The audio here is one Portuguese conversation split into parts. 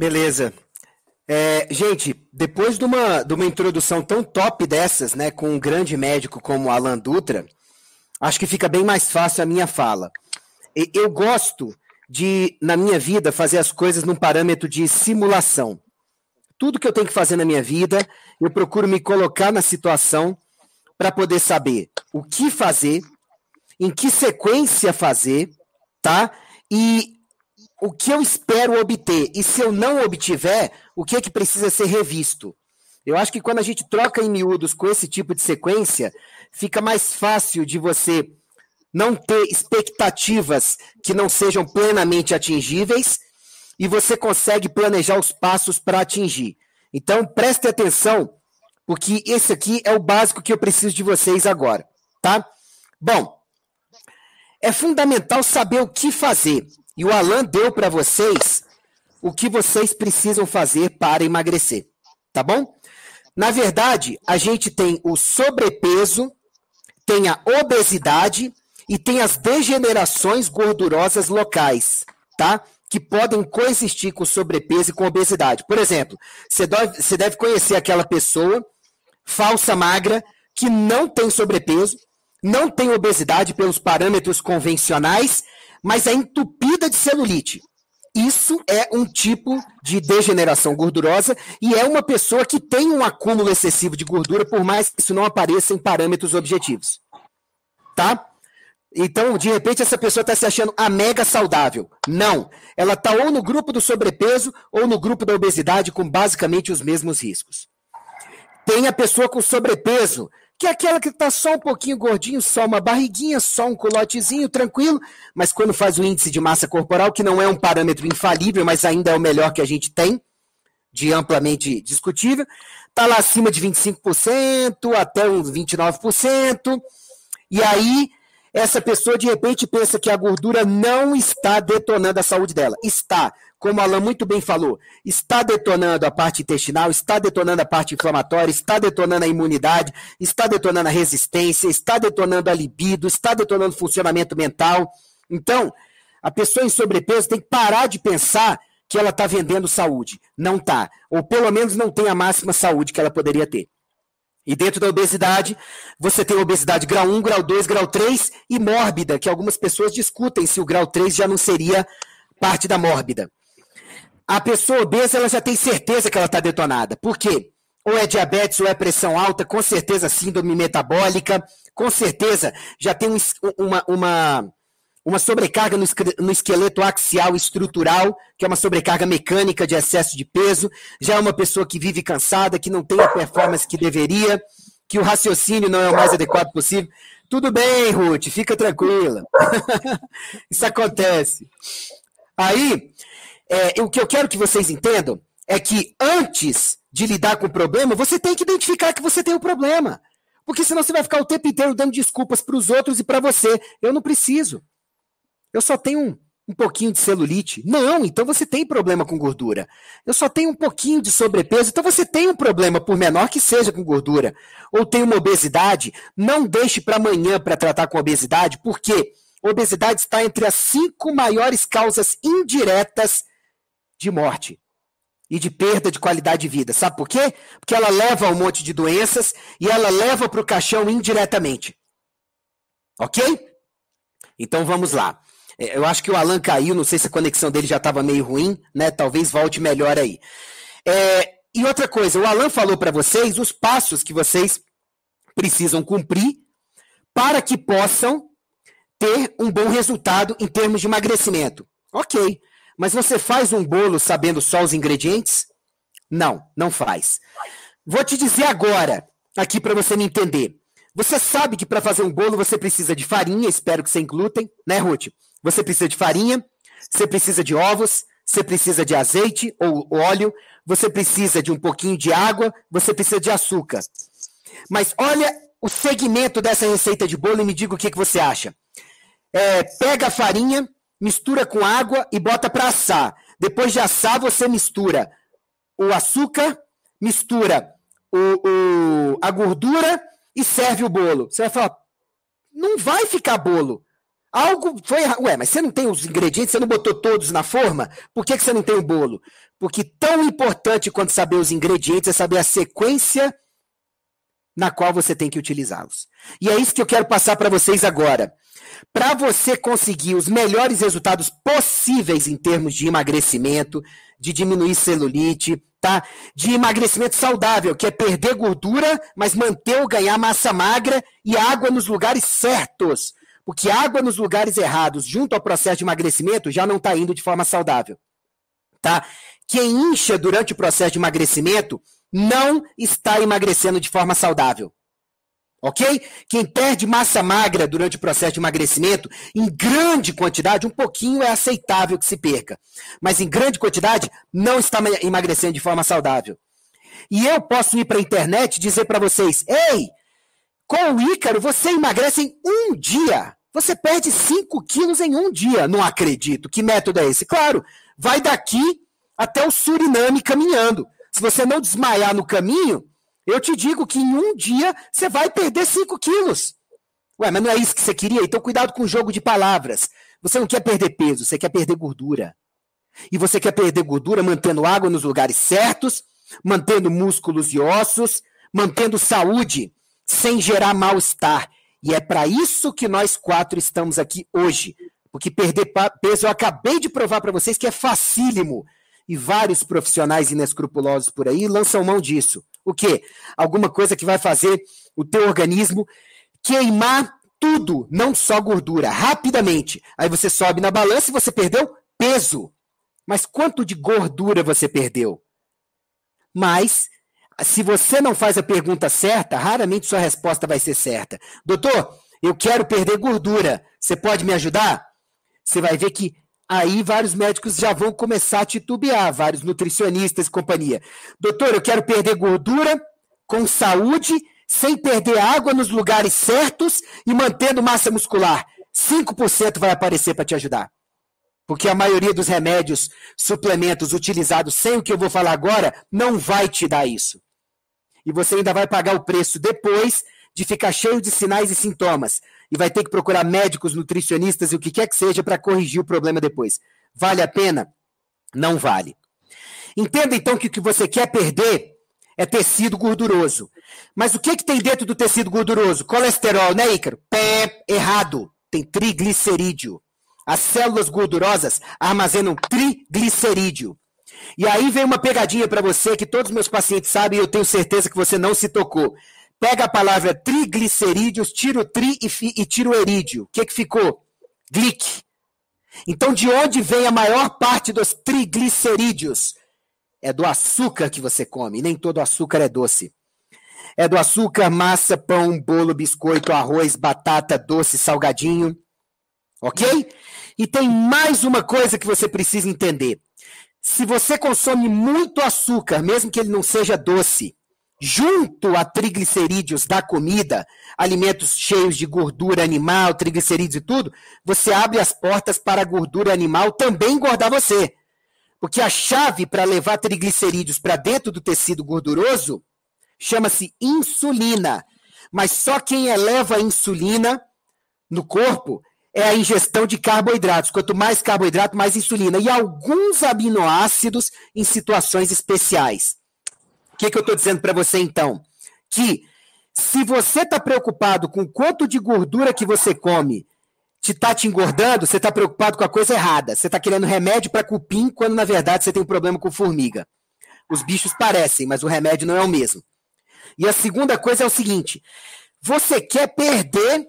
Beleza. É, gente, depois de uma, de uma introdução tão top dessas, né, com um grande médico como Alan Dutra, acho que fica bem mais fácil a minha fala. Eu gosto de, na minha vida, fazer as coisas num parâmetro de simulação. Tudo que eu tenho que fazer na minha vida, eu procuro me colocar na situação para poder saber o que fazer, em que sequência fazer, tá? E o que eu espero obter e se eu não obtiver, o que é que precisa ser revisto. Eu acho que quando a gente troca em miúdos com esse tipo de sequência, fica mais fácil de você não ter expectativas que não sejam plenamente atingíveis e você consegue planejar os passos para atingir. Então, preste atenção, porque esse aqui é o básico que eu preciso de vocês agora, tá? Bom, é fundamental saber o que fazer. E o Alan deu para vocês o que vocês precisam fazer para emagrecer, tá bom? Na verdade, a gente tem o sobrepeso, tem a obesidade e tem as degenerações gordurosas locais, tá? Que podem coexistir com sobrepeso e com obesidade. Por exemplo, você deve, você deve conhecer aquela pessoa falsa magra que não tem sobrepeso, não tem obesidade pelos parâmetros convencionais, mas é entupida de celulite. Isso é um tipo de degeneração gordurosa e é uma pessoa que tem um acúmulo excessivo de gordura, por mais que isso não apareça em parâmetros objetivos. Tá? Então, de repente, essa pessoa está se achando a mega saudável. Não. Ela está ou no grupo do sobrepeso ou no grupo da obesidade, com basicamente os mesmos riscos. Tem a pessoa com sobrepeso que é aquela que está só um pouquinho gordinho, só uma barriguinha, só um culotezinho, tranquilo, mas quando faz o índice de massa corporal, que não é um parâmetro infalível, mas ainda é o melhor que a gente tem, de amplamente discutível, está lá acima de 25%, até uns 29%, e aí essa pessoa de repente pensa que a gordura não está detonando a saúde dela. Está, como a Alan muito bem falou, está detonando a parte intestinal, está detonando a parte inflamatória, está detonando a imunidade, está detonando a resistência, está detonando a libido, está detonando o funcionamento mental. Então, a pessoa em sobrepeso tem que parar de pensar que ela está vendendo saúde. Não está. Ou pelo menos não tem a máxima saúde que ela poderia ter. E dentro da obesidade, você tem obesidade grau 1, grau 2, grau 3 e mórbida, que algumas pessoas discutem se o grau 3 já não seria parte da mórbida. A pessoa obesa, ela já tem certeza que ela está detonada. Por quê? Ou é diabetes ou é pressão alta, com certeza síndrome metabólica, com certeza já tem uma, uma uma sobrecarga no, esqueleto axial estrutural, que é uma sobrecarga mecânica de excesso de peso, já é uma pessoa que vive cansada, que não tem a performance que deveria, que o raciocínio não é o mais adequado possível. Tudo bem, Ruth, fica tranquila. Isso acontece. Aí, é, o que eu quero que vocês entendam é que antes de lidar com o problema, você tem que identificar que você tem o um problema. Porque senão você vai ficar o tempo inteiro dando desculpas para os outros e para você. Eu não preciso. Eu só tenho um, um pouquinho de celulite. Não, então você tem problema com gordura. Eu só tenho um pouquinho de sobrepeso, então você tem um problema, por menor que seja com gordura. Ou tem uma obesidade, não deixe para amanhã para tratar com obesidade, porque obesidade está entre as cinco maiores causas indiretas de morte e de perda de qualidade de vida. Sabe por quê? Porque ela leva a um monte de doenças e ela leva para o caixão indiretamente. Ok? Então vamos lá. É, eu acho que o Alan caiu, não sei se a conexão dele já estava meio ruim, né? Talvez volte melhor aí. É, e outra coisa, o Alan falou para vocês os passos que vocês precisam cumprir para que possam ter um bom resultado em termos de emagrecimento. Ok, mas você faz um bolo sabendo só os ingredientes? Não, não faz. Vou te dizer agora, aqui para você me entender. Você sabe que para fazer um bolo você precisa de farinha, espero que sem glúten, né, Ruth? Você precisa de farinha, você precisa de ovos, você precisa de azeite ou óleo, você precisa de um pouquinho de água, você precisa de açúcar. Mas olha o segmento dessa receita de bolo e me diga o que, que você acha. É, pega a farinha, mistura com água e bota para assar. Depois de assar, você mistura o açúcar, mistura o, o, a gordura e serve o bolo. Você vai falar, não vai ficar bolo. Algo foi. Ué, mas você não tem os ingredientes, você não botou todos na forma? Por que, que você não tem o bolo? Porque tão importante quanto saber os ingredientes é saber a sequência na qual você tem que utilizá-los. E é isso que eu quero passar para vocês agora. Para você conseguir os melhores resultados possíveis em termos de emagrecimento, de diminuir celulite, tá? De emagrecimento saudável, que é perder gordura, mas manter ou ganhar massa magra e água nos lugares certos. Porque água nos lugares errados, junto ao processo de emagrecimento, já não está indo de forma saudável. Tá? Quem incha durante o processo de emagrecimento não está emagrecendo de forma saudável. Ok? Quem perde massa magra durante o processo de emagrecimento, em grande quantidade, um pouquinho é aceitável que se perca. Mas em grande quantidade, não está emagrecendo de forma saudável. E eu posso ir para a internet e dizer para vocês: ei, com o Ícaro, você emagrece em um dia. Você perde 5 quilos em um dia. Não acredito. Que método é esse? Claro, vai daqui até o Suriname caminhando. Se você não desmaiar no caminho, eu te digo que em um dia você vai perder 5 quilos. Ué, mas não é isso que você queria? Então cuidado com o jogo de palavras. Você não quer perder peso, você quer perder gordura. E você quer perder gordura mantendo água nos lugares certos, mantendo músculos e ossos, mantendo saúde sem gerar mal-estar. E é para isso que nós quatro estamos aqui hoje. Porque perder peso, eu acabei de provar para vocês que é facílimo. E vários profissionais inescrupulosos por aí lançam mão disso. O quê? Alguma coisa que vai fazer o teu organismo queimar tudo, não só gordura, rapidamente. Aí você sobe na balança e você perdeu peso. Mas quanto de gordura você perdeu? Mas se você não faz a pergunta certa, raramente sua resposta vai ser certa. Doutor, eu quero perder gordura. Você pode me ajudar? Você vai ver que aí vários médicos já vão começar a titubear, vários nutricionistas e companhia. Doutor, eu quero perder gordura com saúde, sem perder água nos lugares certos e mantendo massa muscular. 5% vai aparecer para te ajudar. Porque a maioria dos remédios, suplementos utilizados sem o que eu vou falar agora, não vai te dar isso e você ainda vai pagar o preço depois de ficar cheio de sinais e sintomas. E vai ter que procurar médicos, nutricionistas e o que quer que seja para corrigir o problema depois. Vale a pena? Não vale. Entenda então que o que você quer perder é tecido gorduroso. Mas o que, que tem dentro do tecido gorduroso? Colesterol, né, Ícaro? Pé, errado. Tem triglicerídeo. As células gordurosas armazenam triglicerídeo. E aí vem uma pegadinha para você que todos os meus pacientes sabem e eu tenho certeza que você não se tocou. Pega a palavra triglicerídeos, tira o tri e, e tira o erídeo. O que, que ficou? Glic. Então, de onde vem a maior parte dos triglicerídeos? É do açúcar que você come. Nem todo açúcar é doce. É do açúcar, massa, pão, bolo, biscoito, arroz, batata, doce, salgadinho. Ok? E tem mais uma coisa que você precisa entender. Se você consome muito açúcar, mesmo que ele não seja doce, junto a triglicerídeos da comida, alimentos cheios de gordura animal, triglicerídeos e tudo, você abre as portas para a gordura animal também engordar você. Porque a chave para levar triglicerídeos para dentro do tecido gorduroso chama-se insulina. Mas só quem eleva a insulina no corpo é a ingestão de carboidratos. Quanto mais carboidrato, mais insulina. E alguns aminoácidos em situações especiais. O que, que eu estou dizendo para você, então? Que se você está preocupado com quanto de gordura que você come te está te engordando, você está preocupado com a coisa errada. Você está querendo remédio para cupim, quando na verdade você tem um problema com formiga. Os bichos parecem, mas o remédio não é o mesmo. E a segunda coisa é o seguinte: você quer perder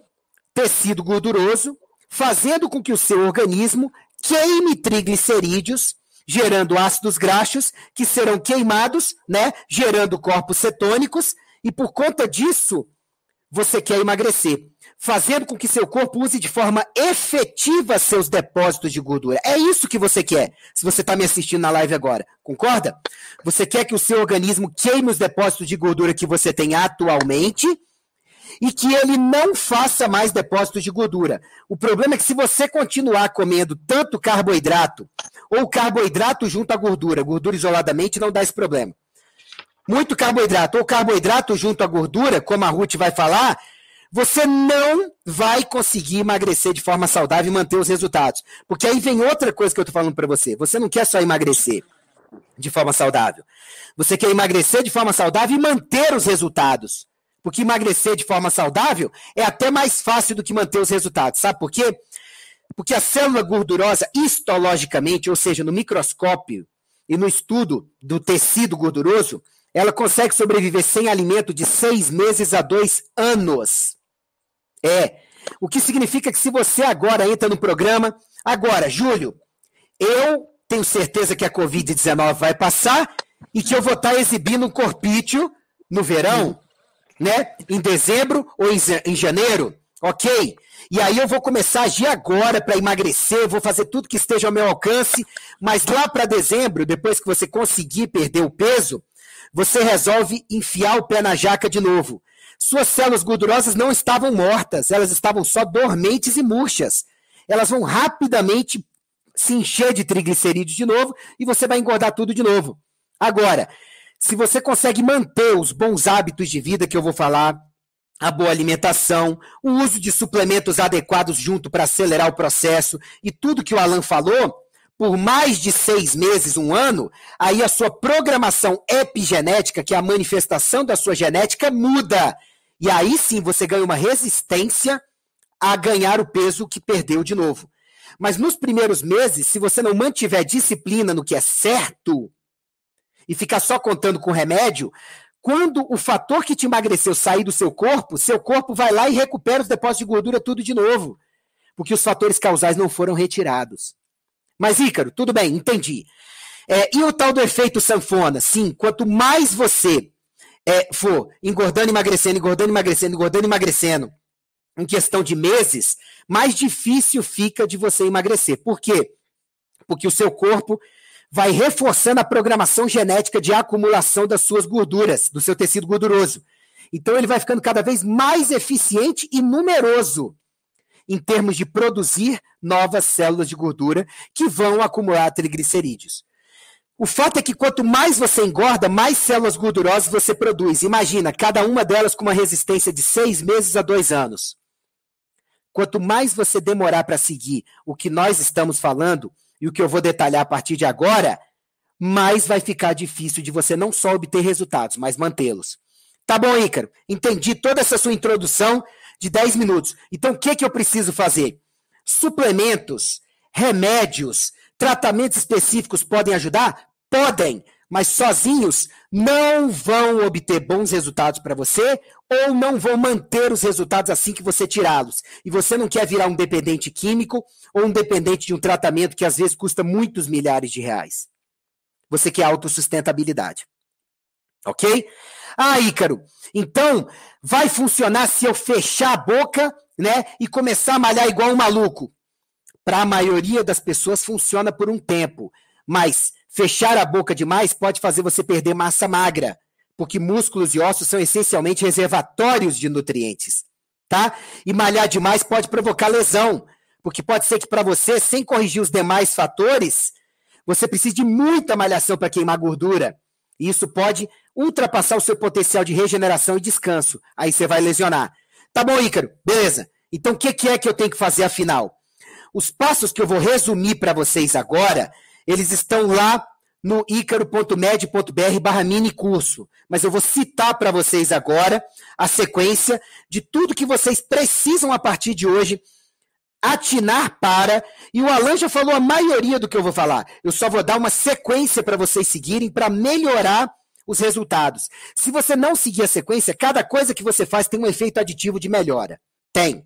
tecido gorduroso fazendo com que o seu organismo queime triglicerídeos, gerando ácidos graxos que serão queimados, né, gerando corpos cetônicos, e por conta disso, você quer emagrecer, fazendo com que seu corpo use de forma efetiva seus depósitos de gordura. É isso que você quer, se você está me assistindo na live agora. Concorda? Você quer que o seu organismo queime os depósitos de gordura que você tem atualmente e que ele não faça mais depósitos de gordura. O problema é que se você continuar comendo tanto carboidrato, ou carboidrato junto à gordura, gordura isoladamente não dá esse problema. Muito carboidrato, ou carboidrato junto à gordura, como a Ruth vai falar, você não vai conseguir emagrecer de forma saudável e manter os resultados. Porque aí vem outra coisa que eu tô falando para você. Você não quer só emagrecer de forma saudável. Você quer emagrecer de forma saudável e manter os resultados. Porque emagrecer de forma saudável é até mais fácil do que manter os resultados. Sabe por quê? Porque a célula gordurosa, histologicamente, ou seja, no microscópio e no estudo do tecido gorduroso, ela consegue sobreviver sem alimento de seis meses a dois anos. É. O que significa que se você agora entra no programa, agora, Júlio, eu tenho certeza que a Covid-19 vai passar e que eu vou estar exibindo um corpício no verão, né? Em dezembro ou em janeiro, ok? E aí eu vou começar a agir agora para emagrecer, vou fazer tudo que esteja ao meu alcance, mas lá para dezembro, depois que você conseguir perder o peso, você resolve enfiar o pé na jaca de novo. Suas células gordurosas não estavam mortas, elas estavam só dormentes e murchas. Elas vão rapidamente se encher de triglicerídeos de novo e você vai engordar tudo de novo. Agora, se você consegue manter os bons hábitos de vida que eu vou falar, a boa alimentação, o uso de suplementos adequados junto para acelerar o processo e tudo que o Alan falou, por mais de seis meses, um ano, aí a sua programação epigenética, que é a manifestação da sua genética, muda. E aí sim você ganha uma resistência a ganhar o peso que perdeu de novo. Mas nos primeiros meses, se você não mantiver disciplina no que é certo e ficar só contando com remédio, quando o fator que te emagreceu sair do seu corpo, seu corpo vai lá e recupera os depósitos de gordura tudo de novo. Porque os fatores causais não foram retirados. Mas, Ícaro, tudo bem, entendi. É, e o tal do efeito sanfona? Sim, quanto mais você é, for engordando, emagrecendo, engordando, emagrecendo, engordando, emagrecendo, em questão de meses, mais difícil fica de você emagrecer. Por quê? Porque o seu corpo vai reforçando a programação genética de acumulação das suas gorduras, do seu tecido gorduroso. Então ele vai ficando cada vez mais eficiente e numeroso em termos de produzir novas células de gordura que vão acumular triglicerídeos. O fato é que quanto mais você engorda, mais células gordurosas você produz. Imagina, cada uma delas com uma resistência de seis meses a dois anos. Quanto mais você demorar para seguir o que nós estamos falando e o que eu vou detalhar a partir de agora, mais vai ficar difícil de você não só obter resultados, mas mantê-los. Tá bom, Ícaro? Entendi toda essa sua introdução de 10 minutos. Então, o que, que eu preciso fazer? Suplementos, remédios, tratamentos específicos podem ajudar? Podem, mas sozinhos não vão obter bons resultados para você ou não vão manter os resultados assim que você tirá-los. E você não quer virar um dependente químico ou um dependente de um tratamento que às vezes custa muitos milhares de reais. Você quer autossustentabilidade. Ok? Ah, Ícaro, então vai funcionar se eu fechar a boca, né, e começar a malhar igual um maluco. Para a maioria das pessoas funciona por um tempo, mas fechar a boca demais pode fazer você perder massa magra, porque músculos e ossos são essencialmente reservatórios de nutrientes, tá? E malhar demais pode provocar lesão, porque pode ser que para você, sem corrigir os demais fatores, você precise de muita malhação para queimar gordura. E isso pode ultrapassar o seu potencial de regeneração e descanso. Aí você vai lesionar. Tá bom, Ícaro? Beleza. Então o que, que é que eu tenho que fazer afinal? Os passos que eu vou resumir para vocês agora, eles estão lá no icaro.med.br barra mini curso. Mas eu vou citar para vocês agora a sequência de tudo que vocês precisam a partir de hoje atinar para, e o Alan já falou a maioria do que eu vou falar. Eu só vou dar uma sequência para vocês seguirem para melhorar os resultados. Se você não seguir a sequência, cada coisa que você faz tem um efeito aditivo de melhora. Tem.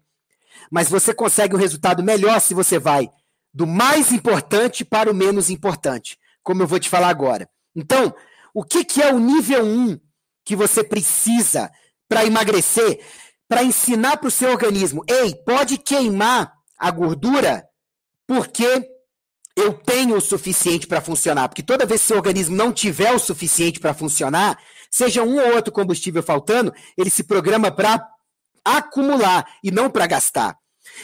Mas você consegue um resultado melhor se você vai do mais importante para o menos importante, como eu vou te falar agora. Então, o que, que é o nível 1 que você precisa para emagrecer? Para ensinar para o seu organismo, ei, pode queimar a gordura porque eu tenho o suficiente para funcionar. Porque toda vez que seu organismo não tiver o suficiente para funcionar, seja um ou outro combustível faltando, ele se programa para acumular e não para gastar.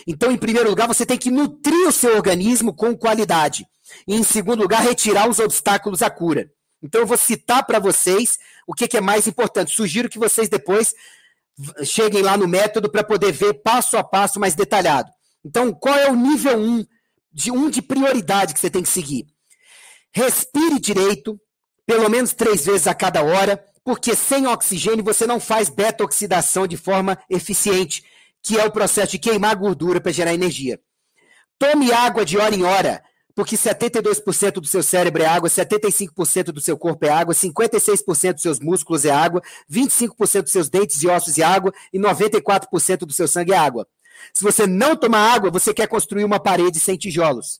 Então, em primeiro lugar, você tem que nutrir o seu organismo com qualidade. E, em segundo lugar, retirar os obstáculos à cura. Então, eu vou citar para vocês o que, que, é mais importante. Sugiro que vocês depois cheguem lá no método para poder ver passo a passo mais detalhado. Então, qual é o nível 1 um de um de prioridade que você tem que seguir? Respire direito, pelo menos três vezes a cada hora, porque sem oxigênio você não faz beta-oxidação de forma eficiente, que é o processo de queimar gordura para gerar energia. Tome água de hora em hora, porque 72% do seu cérebro é água, 75% do seu corpo é água, 56% dos seus músculos é água, 25% dos seus dentes e ossos é água e 94% do seu sangue é água. Se você não tomar água, você quer construir uma parede sem tijolos.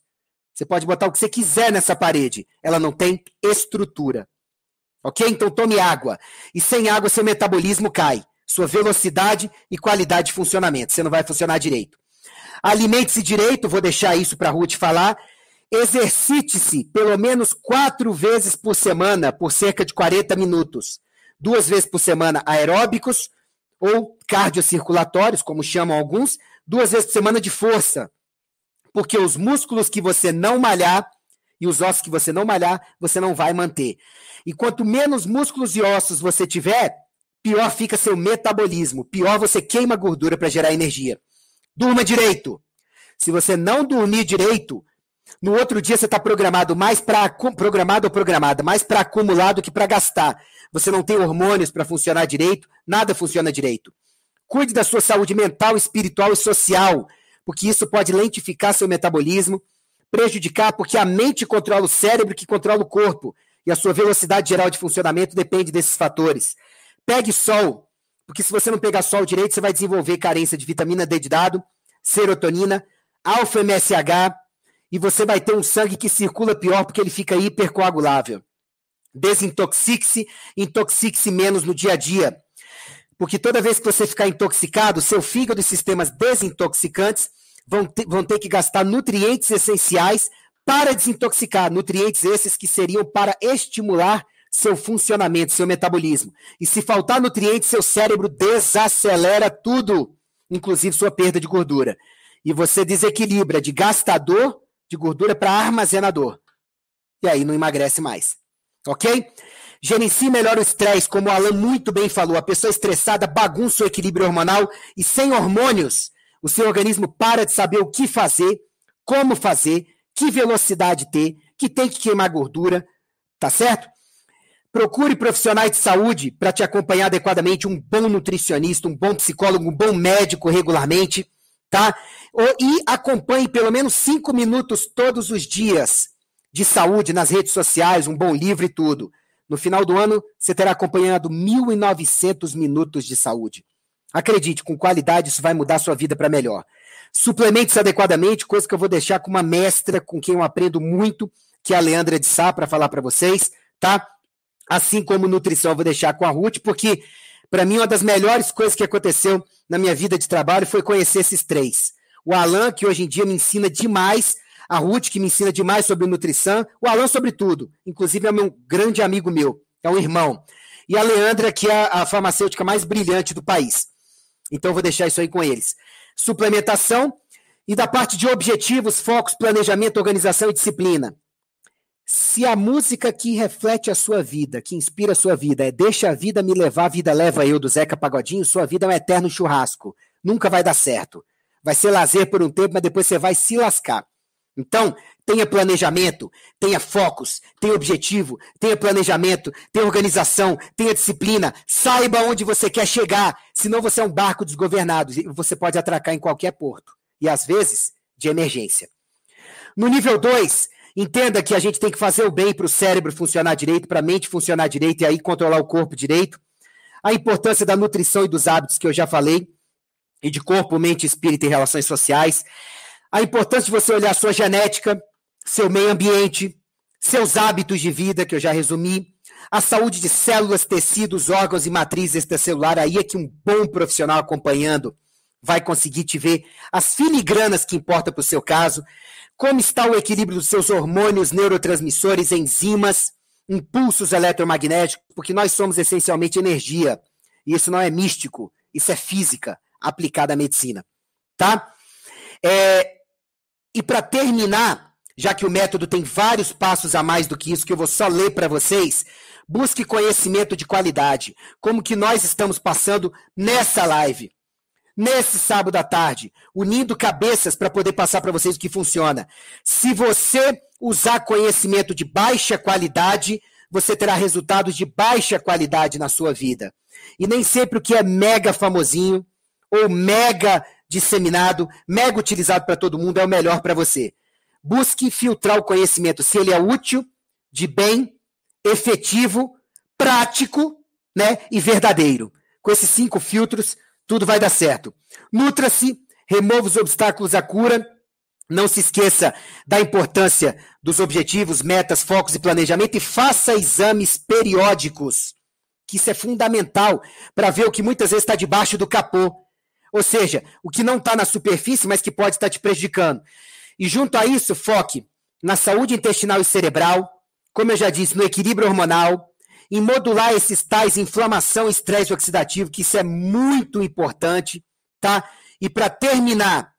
Você pode botar o que você quiser nessa parede, ela não tem estrutura. Ok? Então tome água. E sem água, seu metabolismo cai. Sua velocidade e qualidade de funcionamento. Você não vai funcionar direito. Alimente-se direito, vou deixar isso para a Ruth falar. Exercite-se pelo menos quatro vezes por semana, por cerca de 40 minutos. Duas vezes por semana aeróbicos ou cardiocirculatórios, como chamam alguns. Duas vezes por semana de força. Porque os músculos que você não malhar e os ossos que você não malhar, você não vai manter. E quanto menos músculos e ossos você tiver, pior fica seu metabolismo. Pior você queima gordura para gerar energia. Durma direito. Se você não dormir direito, no outro dia você está programado mais para programado ou programada, mais para acumular do que para gastar. Você não tem hormônios para funcionar direito, nada funciona direito. Cuide da sua saúde mental, espiritual e social, porque isso pode lentificar seu metabolismo, prejudicar, porque a mente controla o cérebro que controla o corpo, e a sua velocidade geral de funcionamento depende desses fatores. Pegue sol, porque se você não pegar sol direito, você vai desenvolver carência de vitamina D de dado, serotonina, alfa-MSH, e você vai ter um sangue que circula pior porque ele fica hipercoagulável. Desintoxique-se, intoxique-se menos no dia a dia. Porque toda vez que você ficar intoxicado, seu fígado e sistemas desintoxicantes vão ter, vão ter que gastar nutrientes essenciais para desintoxicar. Nutrientes esses que seriam para estimular seu funcionamento, seu metabolismo. E se faltar nutrientes, seu cérebro desacelera tudo, inclusive sua perda de gordura. E você desequilibra de gastador de gordura para armazenador. E aí não emagrece mais. Ok? Gerencie melhor o estresse, como o Alan muito bem falou. A pessoa estressada bagunça o equilíbrio hormonal e sem hormônios, o seu organismo para de saber o que fazer, como fazer, que velocidade ter, que tem que queimar gordura, tá certo? Procure profissionais de saúde para te acompanhar adequadamente, um bom nutricionista, um bom psicólogo, um bom médico regularmente, tá? E acompanhe pelo menos cinco minutos todos os dias de saúde nas redes sociais, um bom livro e tudo. No final do ano, você terá acompanhado 1.900 minutos de saúde. Acredite, com qualidade isso vai mudar sua vida para melhor. Suplemente-se adequadamente, coisa que eu vou deixar com uma mestra com quem eu aprendo muito, que é a Leandra de Sá, para falar para vocês, tá? Assim como nutrição, vou deixar com a Ruth, porque para mim uma das melhores coisas que aconteceu na minha vida de trabalho foi conhecer esses três. O Alan, que hoje em dia me ensina demais, a Ruth, que me ensina demais sobre nutrição, o Alan sobre tudo, inclusive é um grande amigo meu, é um irmão. E a Leandra, que é a farmacêutica mais brilhante do país. Então vou deixar isso aí com eles. Suplementação e da parte de objetivos, focos, planejamento, organização e disciplina. Se a música que reflete a sua vida, que inspira a sua vida, é Deixa a Vida Me Levar, a Vida Leva Eu, do Zeca Pagodinho, sua vida é um eterno churrasco. Nunca vai dar certo. Vai ser lazer por um tempo, mas depois você vai se lascar. Então, tenha planejamento, tenha focos, tenha objetivo, tenha planejamento, tenha organização, tenha disciplina, saiba onde você quer chegar, senão você é um barco desgovernado e você pode atracar em qualquer porto. E às vezes, de emergência. No nível 2, Entenda que a gente tem que fazer o bem para o cérebro funcionar direito, para a mente funcionar direito e aí controlar o corpo direito. A importância da nutrição e dos hábitos que eu já falei, e de corpo, mente, espírito e relações sociais. A importância de você olhar sua genética, seu meio ambiente, seus hábitos de vida, que eu já resumi, a saúde de células, tecidos, órgãos e matrizes extracelular. Aí é que um bom profissional acompanhando vai conseguir te ver as filigranas que importam para o seu caso como está o equilíbrio dos seus hormônios, neurotransmissores, enzimas, impulsos eletromagnéticos, porque nós somos essencialmente energia. E isso não é místico, isso é física aplicada à medicina. Tá? É, e para terminar, já que o método tem vários passos a mais do que isso, que eu vou só ler para vocês, Busque conhecimento de qualidade, como que nós estamos passando nessa live. Nesse sábado à tarde, unindo cabeças para poder passar para vocês o que funciona. Se você usar conhecimento de baixa qualidade, você terá resultados de baixa qualidade na sua vida. E nem sempre o que é mega famosinho ou mega disseminado, mega utilizado para todo mundo é o melhor para você. Busque filtrar o conhecimento se ele é útil, de bem, efetivo, prático, né, e verdadeiro. Com esses cinco filtros, tudo vai dar certo. Nutra-se, remova os obstáculos à cura. Não se esqueça da importância dos objetivos, metas, focos e planejamento e faça exames periódicos, que isso é fundamental para ver o que muitas vezes está debaixo do capô. Ou seja, o que não está na superfície, mas que pode estar te prejudicando. E junto a isso, foque na saúde intestinal e cerebral, como eu já disse, no equilíbrio hormonal, em modular esses tais inflamação estresse oxidativo, que isso é muito importante, tá? E para terminar,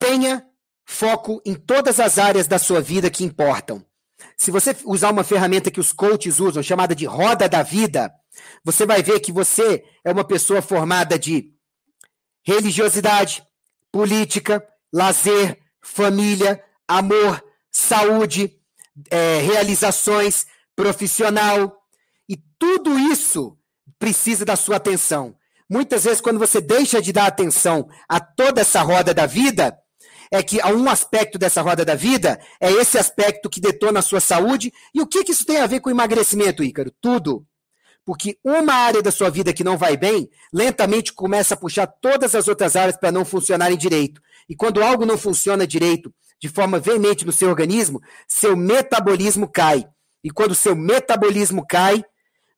tenha foco em todas as áreas da sua vida que importam. Se você usar uma ferramenta que os coaches usam, chamada de roda da vida, você vai ver que você é uma pessoa formada de religiosidade, política, lazer, família, amor, saúde, é, realizações, profissional. E tudo isso precisa da sua atenção. Muitas vezes, quando você deixa de dar atenção a toda essa roda da vida, é que um aspecto dessa roda da vida é esse aspecto que detona a sua saúde. E o que, que isso tem a ver com emagrecimento, Ícaro? Tudo. Porque uma área da sua vida que não vai bem, lentamente começa a puxar todas as outras áreas para não funcionarem direito. E quando algo não funciona direito, de forma veemente no seu organismo, seu metabolismo cai. E quando o seu metabolismo cai,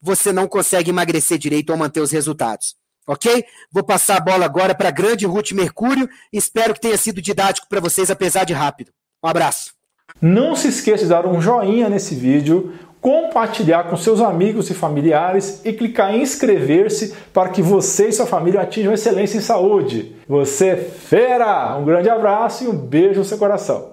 você não consegue emagrecer direito ou manter os resultados. Ok? Vou passar a bola agora para a grande Ruth Mercúrio. Espero que tenha sido didático para vocês, apesar de rápido. Um abraço. Não se esqueça de dar um joinha nesse vídeo, compartilhar com seus amigos e familiares e clicar em inscrever-se para que você e sua família atinjam excelência em saúde. Você é fera! Um grande abraço e um beijo no seu coração.